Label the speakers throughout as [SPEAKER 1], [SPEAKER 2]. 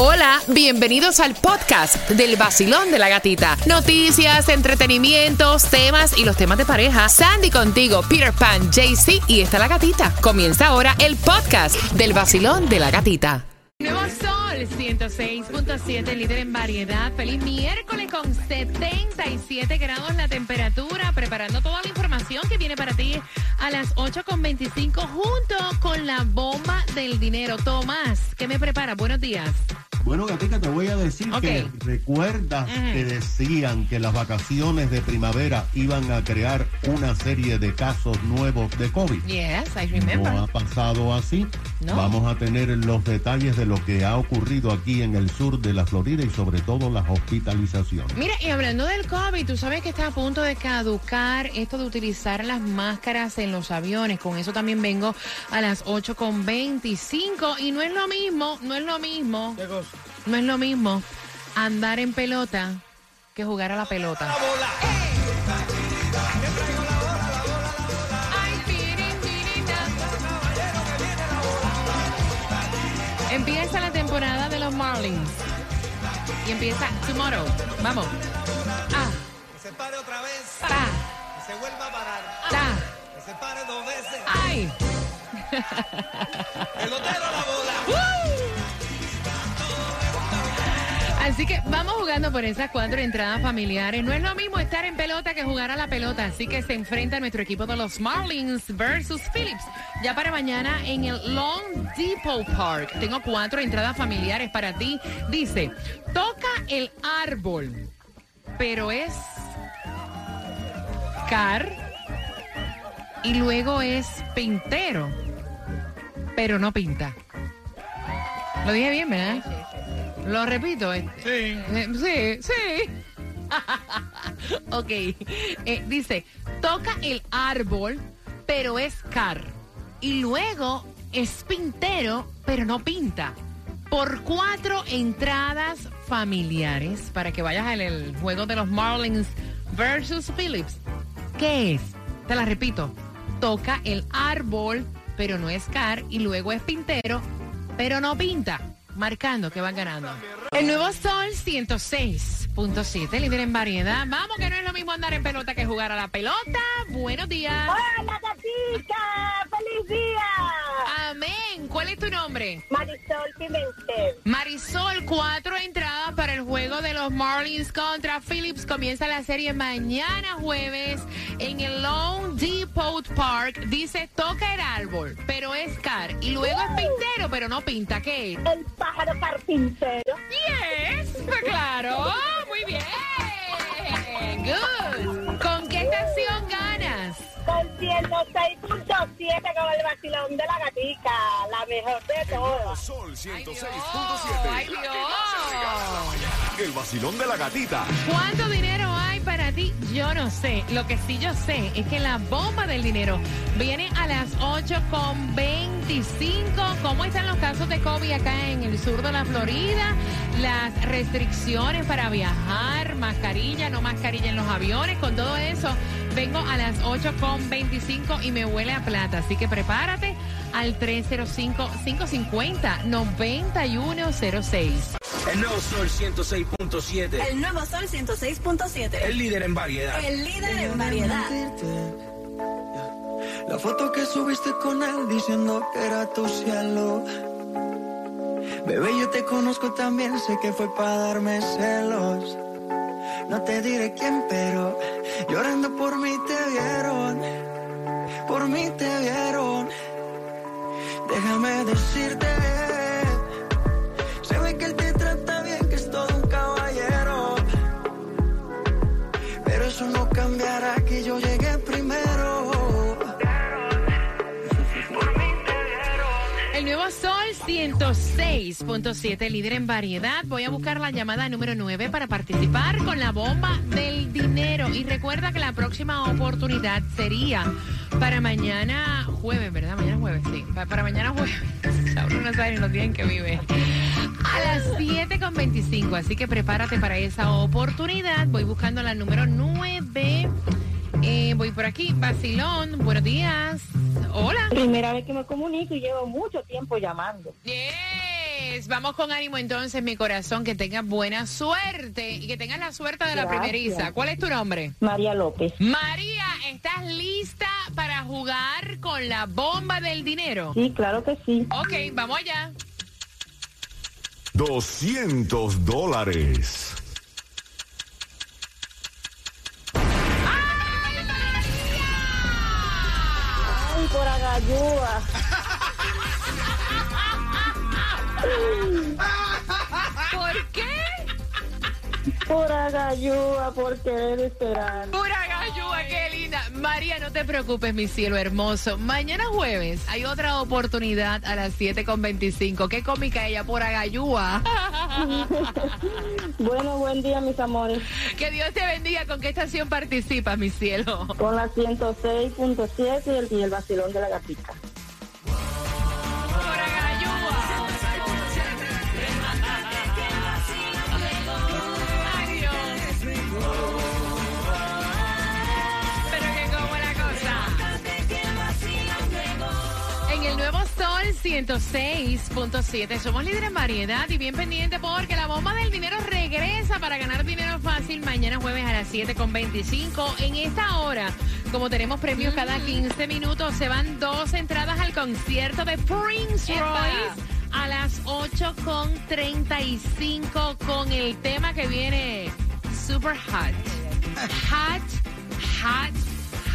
[SPEAKER 1] Hola, bienvenidos al podcast del vacilón de la gatita. Noticias, entretenimientos, temas y los temas de pareja. Sandy contigo, Peter Pan, JC y está la gatita. Comienza ahora el podcast del vacilón de la gatita. Nuevo Sol 106.7, líder en variedad. Feliz miércoles con 77 grados la temperatura. Preparando toda la información que viene para ti a las 8.25 junto con la bomba del dinero. Tomás, ¿qué me prepara? Buenos días.
[SPEAKER 2] Bueno, Gatica, te voy a decir que recuerdas que decían que las vacaciones de primavera iban a crear una serie de casos nuevos de COVID.
[SPEAKER 1] Yes, I remember.
[SPEAKER 2] No ha pasado así. Vamos a tener los detalles de lo que ha ocurrido aquí en el sur de la Florida y sobre todo las hospitalizaciones.
[SPEAKER 1] Mira, y hablando del COVID, tú sabes que está a punto de caducar esto de utilizar las máscaras en los aviones. Con eso también vengo a las 8.25 y no es lo mismo, no es lo mismo. No es lo mismo andar en pelota que jugar a la pelota. Empieza la temporada de los Marlins. Y empieza tomorrow. Vamos.
[SPEAKER 3] Ah. Que se pare otra vez. Que se vuelva a parar. Que se pare dos veces.
[SPEAKER 1] ¡Ay!
[SPEAKER 3] Pelotero la bola.
[SPEAKER 1] Así que vamos jugando por esas cuatro entradas familiares. No es lo mismo estar en pelota que jugar a la pelota. Así que se enfrenta nuestro equipo de los Marlins versus Phillips. Ya para mañana en el Long Depot Park. Tengo cuatro entradas familiares para ti. Dice, toca el árbol, pero es car y luego es pintero, pero no pinta. Lo dije bien, ¿verdad? Lo repito. Eh. Sí. sí, sí. ok. Eh, dice, toca el árbol, pero es car. Y luego es pintero, pero no pinta. Por cuatro entradas familiares para que vayas al juego de los Marlins versus Phillips. ¿Qué es? Te la repito. Toca el árbol, pero no es car. Y luego es pintero, pero no pinta marcando que van ganando. El nuevo Sol 106.7, líder en variedad. Vamos, que no es lo mismo andar en pelota que jugar a la pelota. Buenos días.
[SPEAKER 4] Hola, gatita. Feliz día.
[SPEAKER 1] Amén. ¿Cuál es tu nombre?
[SPEAKER 4] Marisol Pimentel.
[SPEAKER 1] Marisol, cuatro entradas para el juego de los Marlins contra Phillips. Comienza la serie mañana jueves en el Lone Depot Park. Dice, toca el árbol, pero es car. Y luego es pintero, pero no pinta. ¿Qué es?
[SPEAKER 4] El pájaro carpintero.
[SPEAKER 1] Yes, pues claro. Muy bien. Good. ¿Con qué estación ganas?
[SPEAKER 4] Con 106.7 con el vacilón de la gatica. La mejor de todas.
[SPEAKER 5] Sol 106.7.
[SPEAKER 1] Ay, Dios.
[SPEAKER 5] El vacilón de la gatita.
[SPEAKER 1] ¿Cuánto dinero hay para ti? Yo no sé. Lo que sí yo sé es que la bomba del dinero viene a las 8.25. ¿Cómo están los casos de COVID acá en el sur de la Florida? Las restricciones para viajar, mascarilla, no mascarilla en los aviones, con todo eso. Vengo a las 8.25 y me huele a plata. Así que prepárate al 305-550-9106.
[SPEAKER 6] El nuevo Sol 106.7.
[SPEAKER 7] El nuevo Sol 106.7.
[SPEAKER 6] El líder en variedad.
[SPEAKER 7] El líder en variedad.
[SPEAKER 8] La foto que subiste con él diciendo que era tu cielo. Bebé, yo te conozco también, sé que fue para darme celos. No te diré quién, pero llorando por mí te vieron. Por mí te vieron. Déjame decirte,
[SPEAKER 1] 106.7, líder en variedad. Voy a buscar la llamada número 9 para participar con la bomba del dinero. Y recuerda que la próxima oportunidad sería para mañana jueves, ¿verdad? Mañana jueves, sí. Pa- Para, mañana jueves. Uno no sabe ni los días en que vive. A las 7.25. Así que prepárate para esa oportunidad. Voy buscando la número 9. Eh, voy por aquí. Basilón, buenos días. Hola.
[SPEAKER 4] Primera vez que me comunico y llevo mucho tiempo llamando.
[SPEAKER 1] Pues vamos con ánimo entonces, mi corazón, que tengas buena suerte y que tengas la suerte de la primeriza. ¿Cuál es tu nombre?
[SPEAKER 4] María López.
[SPEAKER 1] María, ¿estás lista para jugar con la bomba del dinero?
[SPEAKER 4] Sí, claro que sí.
[SPEAKER 1] Ok, vamos allá.
[SPEAKER 5] 200 dólares.
[SPEAKER 4] Por agayúa.
[SPEAKER 1] ¿Por qué?
[SPEAKER 4] Por agayúa, por querer esperar.
[SPEAKER 1] Linda. María, no te preocupes, mi cielo hermoso. Mañana jueves hay otra oportunidad a las 7.25. Qué cómica ella, pura gallúa.
[SPEAKER 4] Bueno, buen día, mis amores.
[SPEAKER 1] Que Dios te bendiga. ¿Con qué estación participas, mi cielo?
[SPEAKER 4] Con la 106.7 y el, y el vacilón de la gatita.
[SPEAKER 1] 106.7 somos líderes en variedad y bien pendiente porque la bomba del dinero regresa para ganar dinero fácil mañana jueves a las 7.25. En esta hora, como tenemos premios cada 15 minutos, se van dos entradas al concierto de Prince Royce a las 8.35 con el tema que viene super hot. Hot, hot,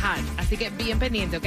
[SPEAKER 1] hot. Así que bien pendiente, ¿ok?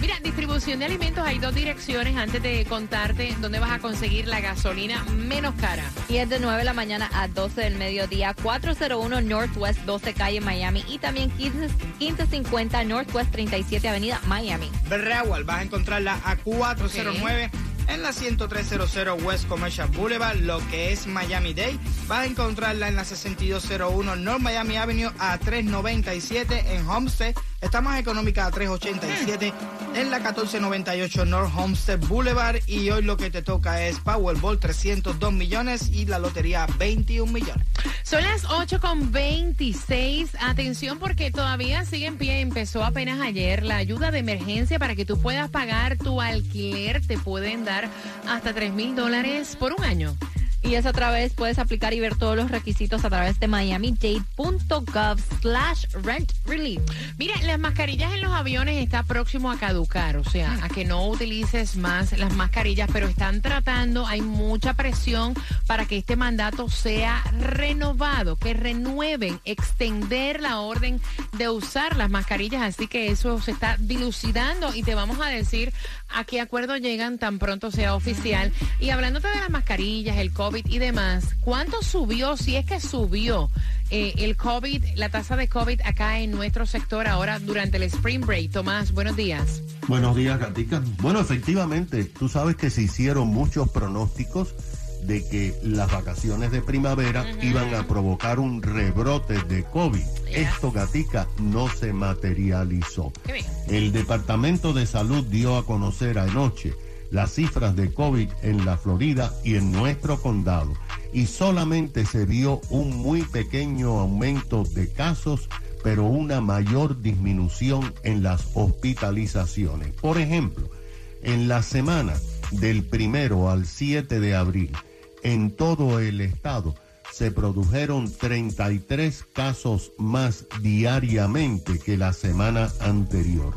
[SPEAKER 1] Mira, distribución de alimentos, hay dos direcciones antes de contarte dónde vas a conseguir la gasolina menos cara.
[SPEAKER 9] Y es de 9 de la mañana a 12 del mediodía, 401 Northwest 12 Calle Miami y también 15 1550 Northwest 37 Avenida Miami.
[SPEAKER 10] Broward, vas a encontrarla a 409 en la 10300 West Commercial Boulevard, lo que es Miami Day. Vas a encontrarla en la 6201 North Miami Avenue a 397 en Homestead. Está más económica a 387 en la 1498 North Homestead Boulevard. Y hoy lo que te toca es Powerball 302 millones y la lotería 21 millones.
[SPEAKER 1] Son las 8 con 26. Atención porque todavía sigue en pie. Empezó apenas ayer la ayuda de emergencia para que tú puedas pagar tu alquiler. Te pueden dar hasta 3 mil dólares por un año.
[SPEAKER 9] Y es a través, puedes aplicar y ver todos los requisitos a través de miamidade.gov slash rent relief.
[SPEAKER 1] Mira, las mascarillas en los aviones está próximo a caducar, o sea, a que no utilices más las mascarillas, pero están tratando, hay mucha presión para que este mandato sea renovado, que renueven, extender la orden de usar las mascarillas, así que eso se está dilucidando y te vamos a decir a qué acuerdo llegan tan pronto sea oficial. Y hablándote de las mascarillas, el COVID y demás, ¿cuánto subió, si es que subió eh, el COVID, la tasa de COVID acá en nuestro sector ahora durante el Spring Break? Tomás, buenos días.
[SPEAKER 2] Buenos días, Gatica. Bueno, efectivamente, tú sabes que se hicieron muchos pronósticos de que las vacaciones de primavera iban a provocar un rebrote de COVID. Esto, Gatica, no se materializó. El Departamento de Salud dio a conocer anoche las cifras de COVID en la Florida y en nuestro condado. Y solamente se vio un muy pequeño aumento de casos, pero una mayor disminución en las hospitalizaciones. Por ejemplo, en la semana del primero al 7 de abril, en todo el estado se produjeron 33 casos más diariamente que la semana anterior.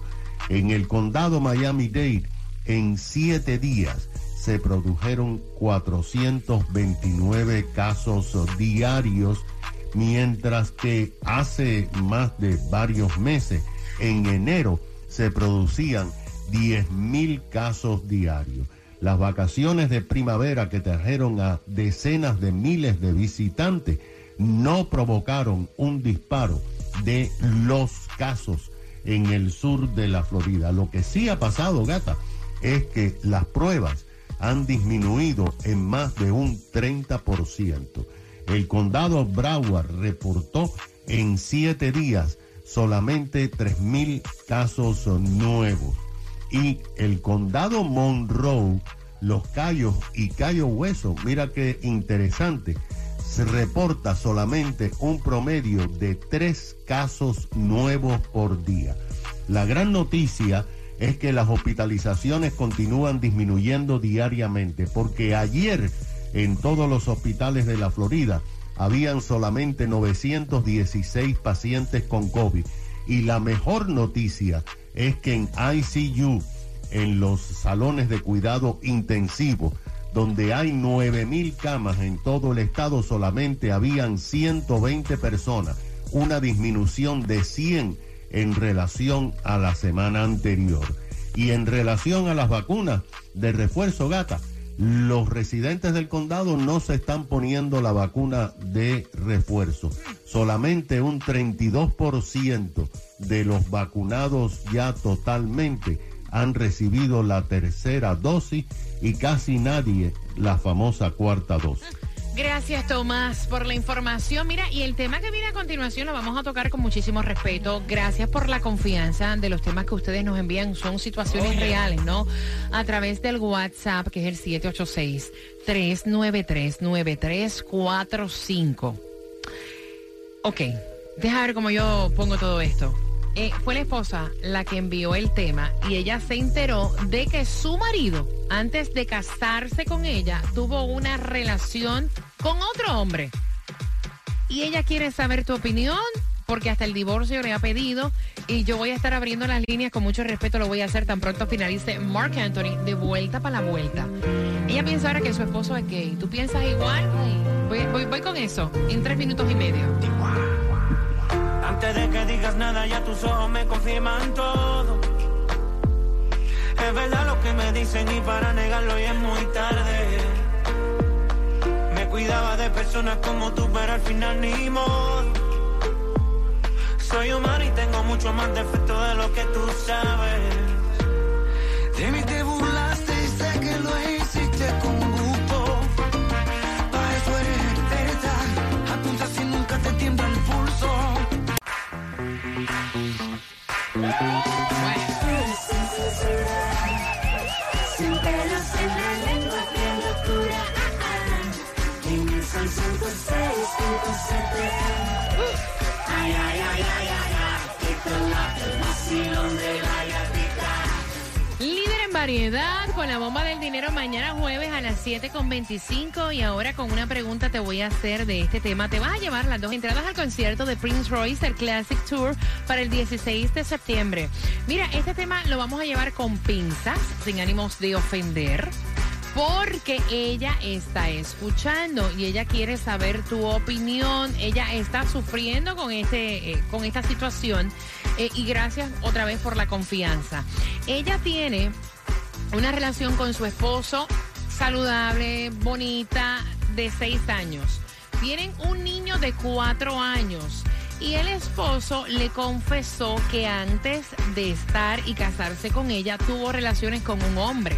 [SPEAKER 2] En el condado Miami-Dade, en siete días se produjeron 429 casos diarios, mientras que hace más de varios meses, en enero, se producían 10.000 casos diarios. Las vacaciones de primavera que trajeron a decenas de miles de visitantes no provocaron un disparo de los casos en el sur de la Florida. Lo que sí ha pasado, gata, es que las pruebas han disminuido en más de un 30%. El condado Broward reportó en siete días solamente 3.000 casos nuevos. Y el condado Monroe, Los Cayos y Cayo Hueso, mira qué interesante, se reporta solamente un promedio de tres casos nuevos por día. La gran noticia es que las hospitalizaciones continúan disminuyendo diariamente, porque ayer en todos los hospitales de la Florida habían solamente 916 pacientes con COVID. Y la mejor noticia es que en ICU, en los salones de cuidado intensivo, donde hay 9.000 camas en todo el estado, solamente habían 120 personas, una disminución de 100 en relación a la semana anterior. Y en relación a las vacunas de refuerzo gata, los residentes del condado no se están poniendo la vacuna de refuerzo. Solamente un 32% de los vacunados ya totalmente han recibido la tercera dosis y casi nadie la famosa cuarta dosis.
[SPEAKER 1] Gracias, Tomás, por la información. Mira, y el tema que viene a continuación lo vamos a tocar con muchísimo respeto. Gracias por la confianza de los temas que ustedes nos envían. Son situaciones reales, ¿no? A través del WhatsApp, que es el 786-393-9345. Ok, deja ver cómo yo pongo todo esto. Eh, fue la esposa la que envió el tema y ella se enteró de que su marido, antes de casarse con ella, tuvo una relación con otro hombre. Y ella quiere saber tu opinión porque hasta el divorcio le ha pedido y yo voy a estar abriendo las líneas con mucho respeto, lo voy a hacer tan pronto finalice Mark Anthony de vuelta para la vuelta. Ella piensa ahora que su esposo es gay. ¿Tú piensas igual? Voy, voy, voy con eso en tres minutos y medio.
[SPEAKER 11] Antes de que digas nada, ya tus ojos me confirman todo. Es verdad lo que me dicen y para negarlo ya es muy tarde. Me cuidaba de personas como tú, pero al final ni modo. Soy humano y tengo mucho más defecto de lo que tú sabes. De
[SPEAKER 12] Sin pelos en la lengua, qué locura. ah, ah. En el sol 106.7. Ay, ay, ay, ay, ay, ay.
[SPEAKER 1] Variedad con la bomba del dinero mañana jueves a las 7.25 y ahora con una pregunta te voy a hacer de este tema. Te vas a llevar las dos entradas al concierto de Prince Royce, el Classic Tour, para el 16 de septiembre. Mira, este tema lo vamos a llevar con pinzas, sin ánimos de ofender. Porque ella está escuchando y ella quiere saber tu opinión. Ella está sufriendo con, este, eh, con esta situación eh, y gracias otra vez por la confianza. Ella tiene una relación con su esposo saludable, bonita, de seis años. Tienen un niño de cuatro años. Y el esposo le confesó que antes de estar y casarse con ella tuvo relaciones con un hombre.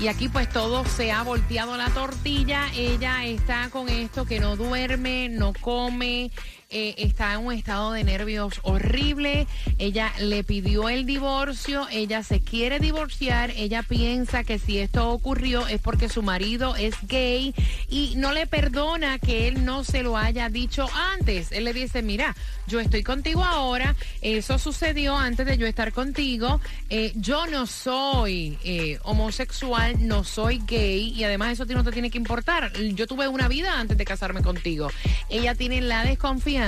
[SPEAKER 1] Y aquí pues todo se ha volteado la tortilla. Ella está con esto que no duerme, no come, eh, está en un estado de nervios horrible. Ella le pidió el divorcio, ella se quiere divorciar, ella piensa que si esto ocurrió es porque su marido es gay y no le perdona que él no se lo haya dicho antes. Él le dice, mira, yo estoy contigo ahora, eso sucedió antes de yo estar contigo, eh, yo no soy eh, homosexual, no soy gay y además eso no te tiene que importar. Yo tuve una vida antes de casarme contigo. Ella tiene la desconfianza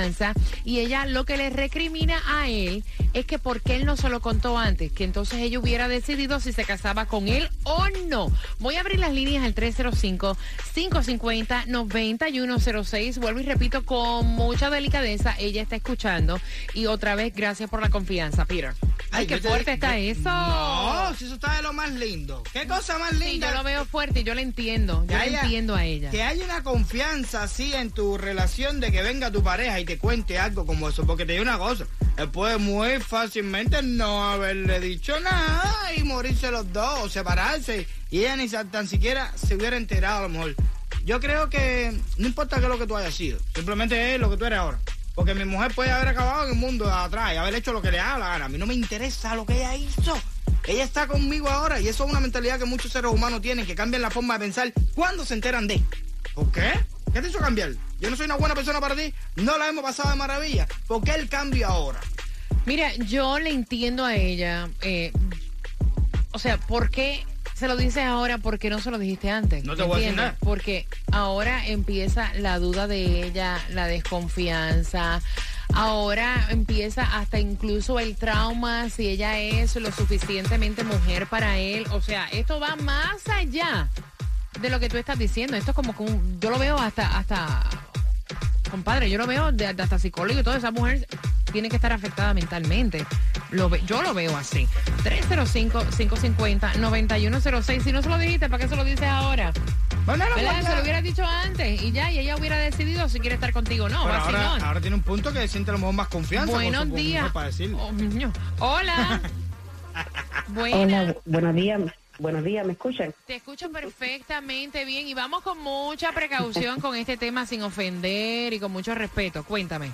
[SPEAKER 1] y ella lo que le recrimina a él es que porque él no se lo contó antes, que entonces ella hubiera decidido si se casaba con él o no. Voy a abrir las líneas al 305-550-9106. Vuelvo y repito con mucha delicadeza, ella está escuchando y otra vez gracias por la confianza, Peter. Ay, qué fuerte está
[SPEAKER 10] yo-
[SPEAKER 1] eso.
[SPEAKER 10] No, si eso está de lo más lindo. ¿Qué cosa más
[SPEAKER 1] Sí,
[SPEAKER 10] linda?
[SPEAKER 1] yo lo veo fuerte y yo le entiendo. Yo
[SPEAKER 10] haya-
[SPEAKER 1] entiendo a ella.
[SPEAKER 10] Que haya una confianza así en tu relación de que venga tu pareja y te cuente algo como eso. Porque te digo una cosa, él puede muy fácilmente no haberle dicho nada y morirse los dos o separarse. Y ella ni tan siquiera se hubiera enterado a lo mejor. Yo creo que no importa qué es lo que tú hayas sido, simplemente es lo que tú eres ahora. Porque mi mujer puede haber acabado en el mundo de atrás y haber hecho lo que le da la gana. A mí no me interesa lo que ella hizo. Ella está conmigo ahora y eso es una mentalidad que muchos seres humanos tienen, que cambian la forma de pensar cuando se enteran de. ¿Por qué? ¿Qué te hizo cambiar? Yo no soy una buena persona para ti. No la hemos pasado de maravilla. ¿Por qué el cambio ahora?
[SPEAKER 1] Mira, yo le entiendo a ella. eh, o sea, ¿por qué se lo dices ahora porque no se lo dijiste antes.
[SPEAKER 10] No te voy a decir.
[SPEAKER 1] Porque ahora empieza la duda de ella, la desconfianza. Ahora empieza hasta incluso el trauma si ella es lo suficientemente mujer para él. O sea, esto va más allá de lo que tú estás diciendo. Esto es como que un- yo lo veo hasta hasta compadre, yo lo veo de, de hasta psicólogo y toda esa mujer tiene que estar afectada mentalmente. Lo ve- yo lo veo así. 305-550-9106. Si no se lo dijiste, ¿para qué se lo dices ahora?
[SPEAKER 10] Bueno, no.
[SPEAKER 1] Se lo hubiera dicho antes y ya, y ella hubiera decidido si quiere estar contigo o no.
[SPEAKER 10] Pero ahora, ahora tiene un punto que siente a lo mejor más confianza. con
[SPEAKER 1] Buenos
[SPEAKER 10] su- con su
[SPEAKER 1] días.
[SPEAKER 10] Para.
[SPEAKER 1] Oh. Hola. Buenas.
[SPEAKER 13] Hola, buenos días. Buenos días, ¿me escuchan?
[SPEAKER 1] Te escucho perfectamente bien y vamos con mucha precaución con este tema sin ofender y con mucho respeto. Cuéntame.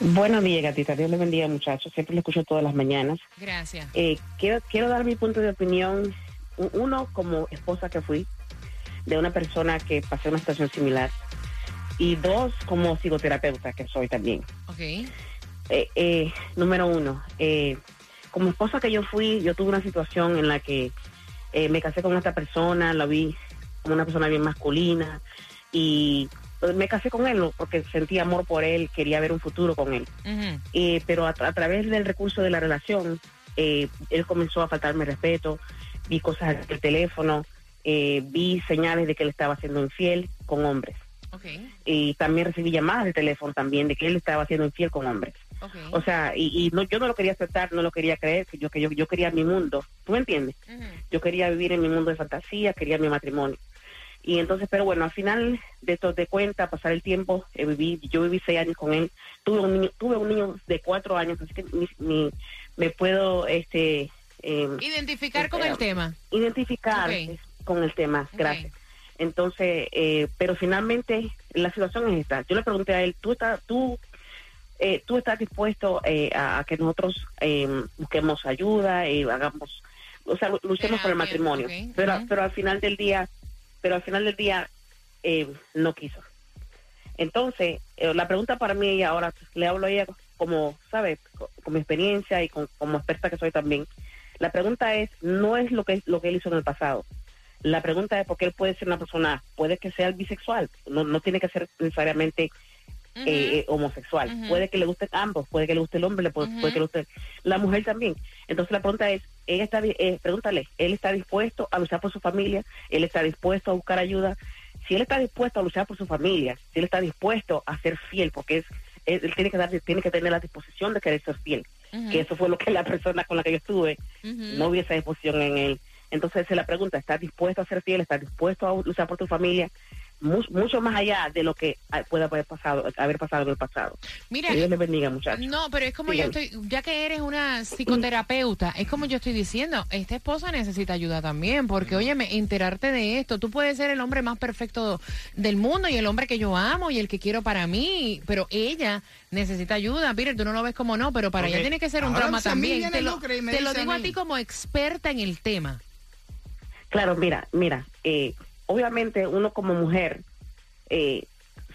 [SPEAKER 13] Buenos días, gatita. Dios les bendiga, muchachos. Siempre lo escucho todas las mañanas.
[SPEAKER 1] Gracias.
[SPEAKER 13] Eh, quiero, quiero dar mi punto de opinión. Uno, como esposa que fui, de una persona que pasó una situación similar. Y dos, como psicoterapeuta que soy también.
[SPEAKER 1] Ok.
[SPEAKER 13] Eh, eh, número uno, eh, como esposa que yo fui, yo tuve una situación en la que eh, me casé con esta persona, la vi como una persona bien masculina y me casé con él porque sentía amor por él, quería ver un futuro con él. Eh, pero a, a través del recurso de la relación, eh, él comenzó a faltarme respeto, vi cosas en el teléfono, eh, vi señales de que él estaba siendo infiel con hombres. Y también recibí llamadas de teléfono también de que él estaba siendo infiel con hombres. O sea, y, y no, yo no lo quería aceptar, no lo quería creer, que yo, que yo, yo quería mi mundo. ¿Tú me entiendes? Yo quería vivir en mi mundo de fantasía, quería mi matrimonio. Y entonces, pero bueno, al final de esto de cuenta, pasar el tiempo, eh, viví, yo viví seis años con él, tuve un niño, tuve un niño de cuatro años, así que mi- mi- me puedo este eh,
[SPEAKER 1] Identificar con
[SPEAKER 13] eh,
[SPEAKER 1] el tema.
[SPEAKER 13] identificar con el tema, gracias. Entonces, eh, pero finalmente la situación es esta. Yo le pregunté a él, ¿tú estás, tú, eh, tú estás dispuesto eh, a, a que nosotros eh, busquemos ayuda y hagamos, o sea, lu- luchemos por el matrimonio? Pero, pero al final del día, pero al final del día eh, no quiso. Entonces, eh, la pregunta para mí y ahora le hablo a ella como, ¿sabes? Con, mi experiencia y con, como experta que soy también. La pregunta es, no es lo que, lo que él hizo en el pasado. La pregunta es porque él puede ser una persona, puede que sea bisexual, no, no tiene que ser necesariamente Eh, eh, homosexual. Puede que le guste ambos, puede que le guste el hombre, le puede, que le guste la mujer también. Entonces la pregunta es, él está, eh, pregúntale, él está dispuesto a luchar por su familia, él está dispuesto a buscar ayuda. Si él está dispuesto a luchar por su familia, si él está dispuesto a ser fiel, porque es él, tiene que dar, tiene que tener la disposición de querer ser fiel, que eso fue lo que la persona con la que yo estuve no hubiese esa disposición en él. Entonces se la pregunta, ¿estás dispuesto a ser fiel? ¿Estás dispuesto a luchar por tu familia? Mu- mucho más allá de lo que ah, pueda haber pasado, haber pasado en el pasado.
[SPEAKER 1] Mira,
[SPEAKER 13] que Dios les bendiga, muchachos.
[SPEAKER 1] No, pero es como yo estoy, ya que eres una psicoterapeuta, es como yo estoy diciendo, esta esposa necesita ayuda también, porque óyeme, enterarte de esto, tú puedes ser el hombre más perfecto del mundo y el hombre que yo amo y el que quiero para mí, pero ella necesita ayuda, Peter, tú no lo ves como no, pero para ella tiene que ser un
[SPEAKER 10] Ahora
[SPEAKER 1] trauma
[SPEAKER 10] si a mí
[SPEAKER 1] también. Te lo,
[SPEAKER 10] Lucre y me
[SPEAKER 1] te lo
[SPEAKER 10] dice a
[SPEAKER 1] digo a
[SPEAKER 10] mí.
[SPEAKER 1] ti como experta en el tema.
[SPEAKER 13] Claro, mira, mira, eh, obviamente uno como mujer eh,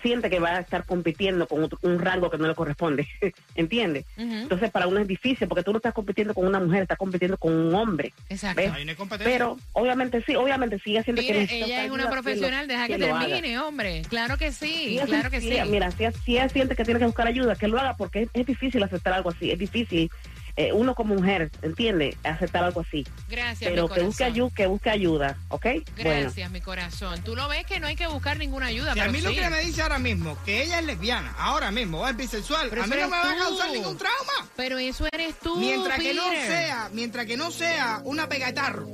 [SPEAKER 13] siente que va a estar compitiendo con otro- un rango que no le corresponde, ¿entiendes? Entonces para uno es difícil porque tú no estás compitiendo con una mujer, estás compitiendo con un hombre.
[SPEAKER 1] Exacto.
[SPEAKER 13] ¿ves?
[SPEAKER 10] Ahí no hay competencia.
[SPEAKER 13] Pero obviamente sí, obviamente siente que
[SPEAKER 1] Mira,
[SPEAKER 13] necesita
[SPEAKER 1] ella es una
[SPEAKER 13] que lo-
[SPEAKER 1] profesional, deja que,
[SPEAKER 13] lo haga.
[SPEAKER 1] termine, hombre. Claro que sí,
[SPEAKER 13] Si
[SPEAKER 1] claro que sí.
[SPEAKER 13] Mira, si ella, si ella siente que tiene que buscar ayuda, que lo haga porque es, es difícil aceptar algo así, es difícil. Eh, uno como mujer, ¿entiende? Aceptar algo así.
[SPEAKER 1] Gracias,
[SPEAKER 13] Pero
[SPEAKER 1] mi
[SPEAKER 13] que busque,
[SPEAKER 1] corazón.
[SPEAKER 13] ayuda, que busque ayuda, ¿ok? Bueno.
[SPEAKER 1] Gracias, mi corazón. Tú lo ves que no hay que buscar ninguna ayuda,
[SPEAKER 10] Si a mí lo que me dice ahora mismo, que ella es lesbiana, ahora mismo, o es bisexual,
[SPEAKER 1] Pero
[SPEAKER 10] a mí no me va a causar ningún trauma.
[SPEAKER 1] Pero eso eres tú,
[SPEAKER 10] Mientras que no sea, mientras que no sea una pegatarro,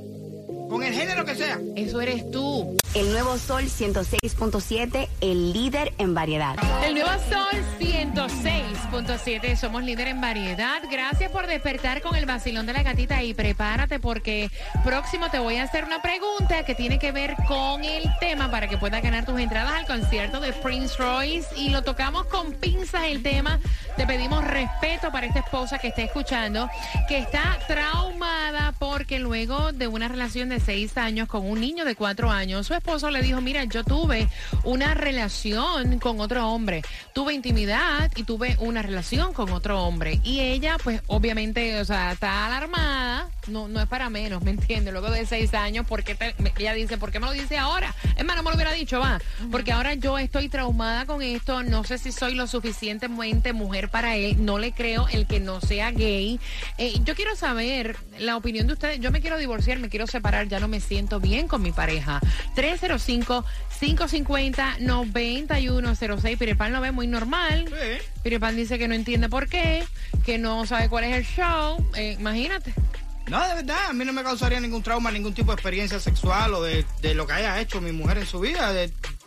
[SPEAKER 10] con el género que sea.
[SPEAKER 1] Eso eres tú.
[SPEAKER 7] El nuevo Sol 106.7, el líder en variedad.
[SPEAKER 1] El nuevo Sol 106.7, somos líder en variedad. Gracias por despertar con el vacilón de la gatita y prepárate porque próximo te voy a hacer una pregunta que tiene que ver con el tema para que puedas ganar tus entradas al concierto de Prince Royce y lo tocamos con pinzas el tema. Te pedimos respeto para esta esposa que está escuchando, que está traumada porque luego de una relación de seis años con un niño de cuatro años, su esposo le dijo, mira, yo tuve una relación con otro hombre, tuve intimidad y tuve una relación con otro hombre. Y ella, pues obviamente, o sea, está alarmada, no, no es para menos, ¿me entiendes? Luego de seis años, ¿por qué te- me- ella dice, ¿por qué me lo dice ahora? Es más, no me lo hubiera dicho, va, porque ahora yo estoy traumada con esto, no sé si soy lo suficientemente mujer para él, no le creo el que no sea gay. Eh, yo quiero saber la opinión de ustedes, yo me quiero divorciar, me quiero separar, ya no me siento bien con mi pareja. 305-550-9106, Pirepan lo ve muy normal. Pirepan dice que no entiende por qué, que no sabe cuál es el show, Eh, imagínate.
[SPEAKER 10] No, de verdad, a mí no me causaría ningún trauma, ningún tipo de experiencia sexual o de, de lo que haya hecho mi mujer en su vida.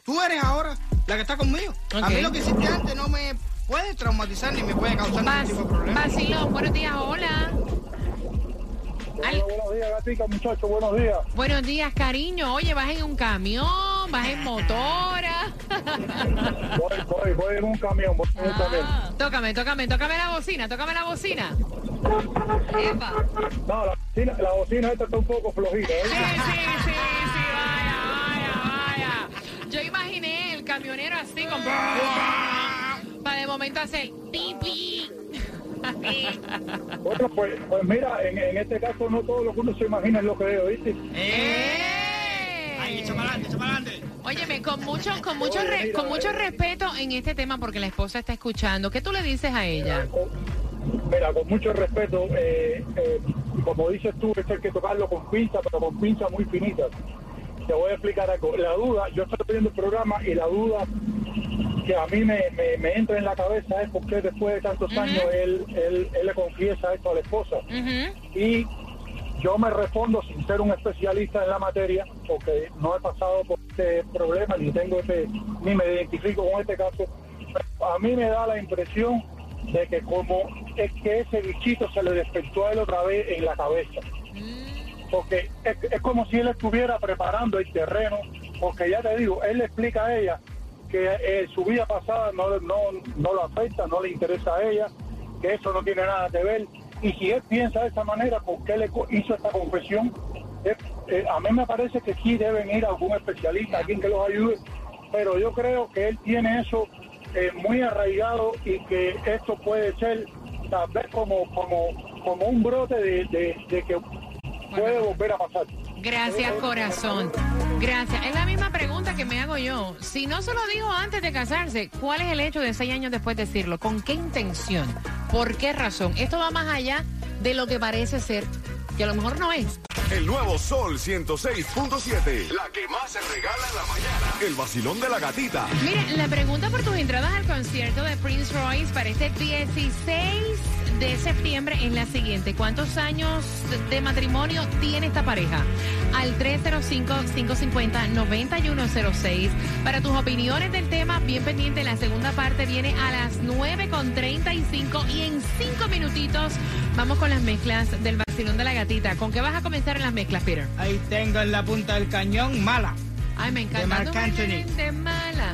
[SPEAKER 10] Tú eres ahora la que está conmigo. A mí lo que hiciste antes no me puede traumatizar ni me puede causar ningún tipo de problema.
[SPEAKER 1] Vacilón, buenos días, hola.
[SPEAKER 14] Buenos días, gatica, muchachos, buenos días.
[SPEAKER 1] Buenos días, cariño. Oye, vas en un camión, vas en motora.
[SPEAKER 14] Voy, voy, voy en un camión, voy en un camión.
[SPEAKER 1] tócame, tócame, tócame la bocina, tócame la bocina.
[SPEAKER 14] No, la bocina, la bocina esta está un poco flojita. ¿eh?
[SPEAKER 1] Sí, sí, sí, sí, vaya, vaya, vaya. Yo imaginé el camionero así con... Para de momento hacer pipi.
[SPEAKER 14] Bueno, pues, pues mira, en, en este caso no todo lo que uno se imagina es lo que veo, ¿viste?
[SPEAKER 10] Ay, echa para adelante, echa para adelante.
[SPEAKER 1] Óyeme, con mucho, con mucho,
[SPEAKER 14] Oye,
[SPEAKER 1] re-
[SPEAKER 14] mira,
[SPEAKER 1] con mucho
[SPEAKER 14] eh.
[SPEAKER 1] respeto en este tema porque la esposa está escuchando. ¿Qué tú le dices a ella?
[SPEAKER 14] Mira, con mucho respeto, eh, eh, como dices tú, es hay que tocarlo con pinza, pero con pinza muy finitas. Te voy a explicar algo. La duda, yo estoy viendo el programa y la duda que a mí me, me, me entra en la cabeza es por qué después de tantos años él, él, él le confiesa esto a la esposa. Y yo me respondo sin ser un especialista en la materia, porque no he pasado por este problema, ni tengo este, ni me identifico con este caso. A mí me da la impresión de que como es que ese bichito se le despertó a él otra vez en la cabeza. Porque es, es como si él estuviera preparando el terreno, porque ya te digo, él le explica a ella que eh, su vida pasada no, no, no lo afecta, no le interesa a ella, que eso no tiene nada que ver. Y si él piensa de esa manera, ¿por qué le hizo esta confesión? Eh, eh, a mí me parece que sí deben ir a algún especialista, alguien que los ayude, pero yo creo que él tiene eso muy arraigado y que esto puede ser tal vez como, como, como un brote de, de- de que puede volver a pasar.
[SPEAKER 1] Gracias, corazón. Gracias. Es la misma pregunta que me hago yo. Si no se lo dijo antes de casarse, ¿cuál es el hecho de seis años después decirlo? ¿Con qué intención? ¿Por qué razón? Esto va más allá de lo que parece ser, que a lo mejor no es.
[SPEAKER 5] El nuevo Sol 106.7. La que más se regala en la mañana. El vacilón de la gatita.
[SPEAKER 1] Mire, la pregunta por tus entradas al concierto de Prince Royce para este 16 de septiembre es la siguiente. ¿Cuántos años de matrimonio tiene esta pareja? Al 305-550-9106. Para tus opiniones del tema, bien pendiente, la segunda parte viene a las 9.35 y en cinco minutitos vamos con las mezclas del vacilón de la gatita. ¿Con qué vas a comenzar en las mezclas, Peter?
[SPEAKER 10] Ahí tengo en la punta del cañón mala.
[SPEAKER 1] Ay, me encanta.
[SPEAKER 10] De Marc Anthony.
[SPEAKER 1] de mala.